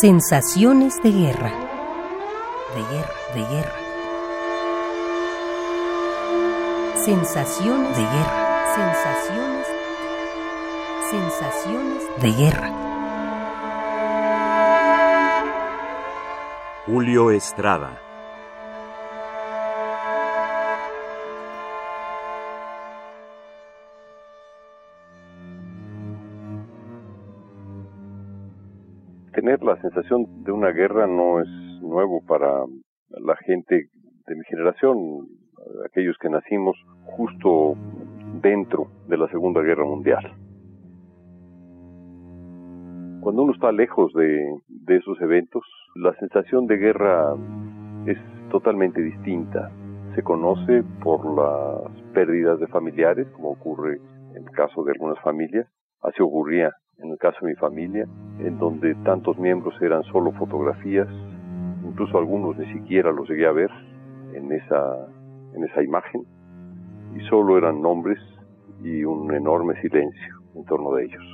Sensaciones de guerra. De guerra, de guerra. Sensaciones de guerra. Sensaciones. Sensaciones de guerra. Julio Estrada. Tener la sensación de una guerra no es nuevo para la gente de mi generación, aquellos que nacimos justo dentro de la Segunda Guerra Mundial. Cuando uno está lejos de, esos eventos, la sensación de guerra es totalmente distinta. Se conoce por las pérdidas de familiares, como ocurre en el caso de algunas familias. Así ocurría en el caso de mi familia, en donde tantos miembros eran solo fotografías, incluso algunos ni siquiera los llegué a ver en esa, en esa imagen, y solo eran nombres y un enorme silencio en torno de ellos.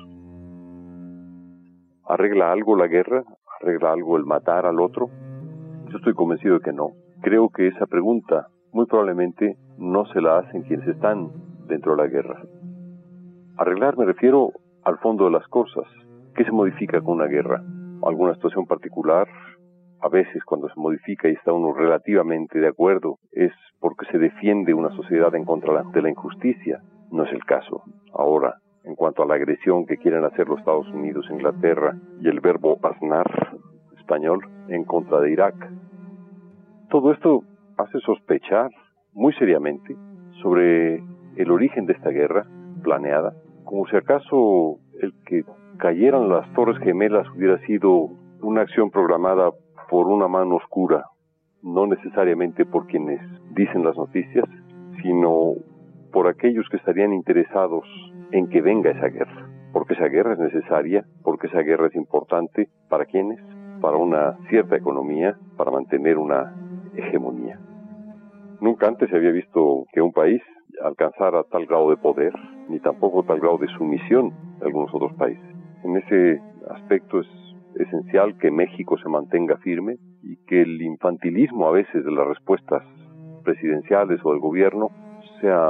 ¿Arregla algo la guerra? ¿Arregla algo el matar al otro? Yo estoy convencido de que no. Creo que esa pregunta muy probablemente no se la hacen quienes están dentro de la guerra. Arreglar me refiero al fondo de las cosas. ¿Qué se modifica con una guerra? ¿Alguna situación particular? A veces cuando se modifica y está uno relativamente de acuerdo es porque se defiende una sociedad en contra de la injusticia. No es el caso. Ahora, en cuanto a la agresión que quieren hacer los Estados Unidos, Inglaterra y el verbo aznar español en contra de Irak. Todo esto hace sospechar muy seriamente sobre el origen de esta guerra planeada como si acaso el que cayeran las Torres Gemelas hubiera sido una acción programada por una mano oscura, no necesariamente por quienes dicen las noticias, sino por aquellos que estarían interesados en que venga esa guerra, porque esa guerra es necesaria, porque esa guerra es importante, ¿para quiénes? Para una cierta economía, para mantener una hegemonía. Nunca antes se había visto que un país alcanzara tal grado de poder, ni tampoco tal grado de sumisión algunos otros países. En ese aspecto es esencial que México se mantenga firme y que el infantilismo a veces de las respuestas presidenciales o del gobierno sea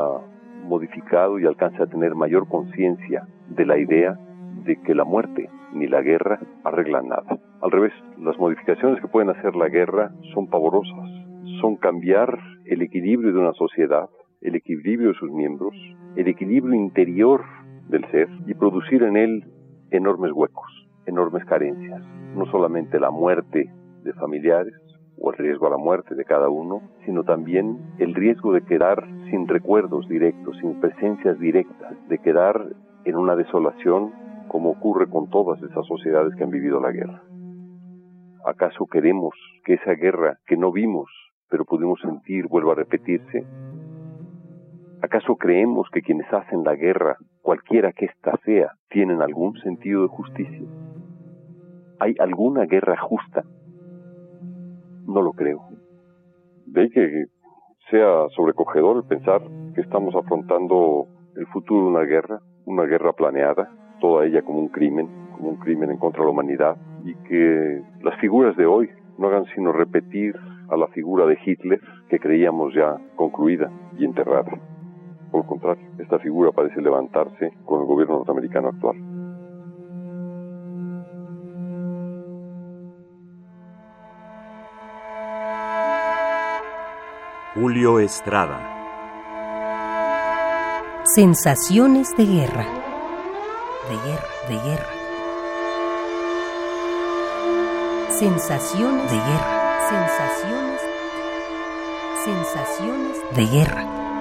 modificado y alcance a tener mayor conciencia de la idea de que la muerte ni la guerra arreglan nada. Al revés, las modificaciones que pueden hacer la guerra son pavorosas, son cambiar el equilibrio de una sociedad el equilibrio de sus miembros, el equilibrio interior del ser y producir en él enormes huecos, enormes carencias. No solamente la muerte de familiares o el riesgo a la muerte de cada uno, sino también el riesgo de quedar sin recuerdos directos, sin presencias directas, de quedar en una desolación como ocurre con todas esas sociedades que han vivido la guerra. ¿Acaso queremos que esa guerra que no vimos, pero pudimos sentir, vuelva a repetirse? ¿Acaso creemos que quienes hacen la guerra, cualquiera que ésta sea, tienen algún sentido de justicia? ¿Hay alguna guerra justa? No lo creo. De que sea sobrecogedor el pensar que estamos afrontando el futuro de una guerra, una guerra planeada, toda ella como un crimen, como un crimen en contra de la humanidad, y que las figuras de hoy no hagan sino repetir a la figura de Hitler que creíamos ya concluida y enterrada. Por el contrario, esta figura parece levantarse con el gobierno norteamericano actual. Julio Estrada. Sensaciones de guerra. De guerra, de guerra. Sensaciones de guerra. Sensaciones. Sensaciones de guerra.